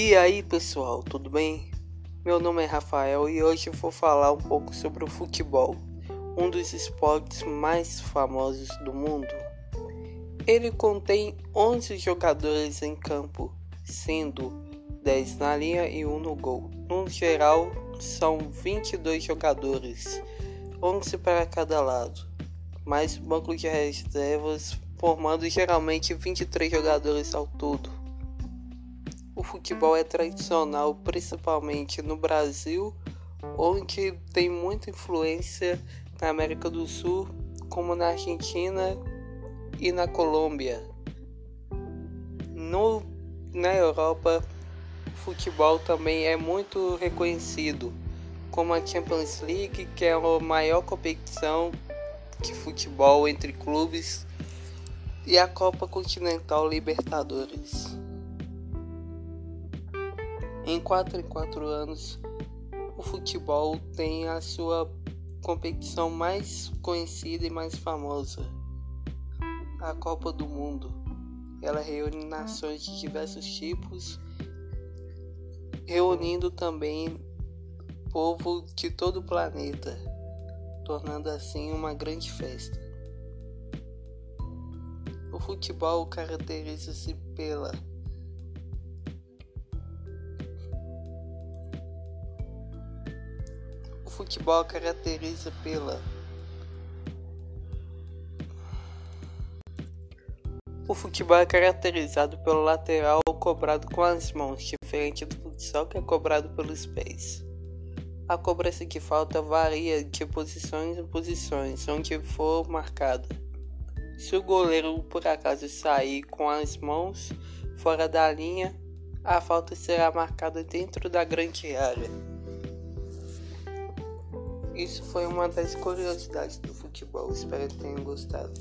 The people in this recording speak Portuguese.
E aí pessoal, tudo bem? Meu nome é Rafael e hoje vou falar um pouco sobre o futebol, um dos esportes mais famosos do mundo. Ele contém 11 jogadores em campo, sendo 10 na linha e 1 no gol. No geral, são 22 jogadores, 11 para cada lado, mais banco de reservas, formando geralmente 23 jogadores ao todo. O futebol é tradicional principalmente no Brasil, onde tem muita influência na América do Sul, como na Argentina e na Colômbia. No, na Europa, o futebol também é muito reconhecido, como a Champions League, que é a maior competição de futebol entre clubes, e a Copa Continental Libertadores. Em 4 em 4 anos, o futebol tem a sua competição mais conhecida e mais famosa, a Copa do Mundo. Ela reúne nações de diversos tipos, reunindo também povo de todo o planeta, tornando assim uma grande festa. O futebol caracteriza-se pela futebol caracteriza pela O futebol é caracterizado pelo lateral cobrado com as mãos, diferente do futsal que é cobrado pelos pés. A cobrança de falta varia de posições em posições, onde for marcada. Se o goleiro por acaso sair com as mãos fora da linha, a falta será marcada dentro da grande área. Isso foi uma das curiosidades do futebol. Espero que tenham gostado.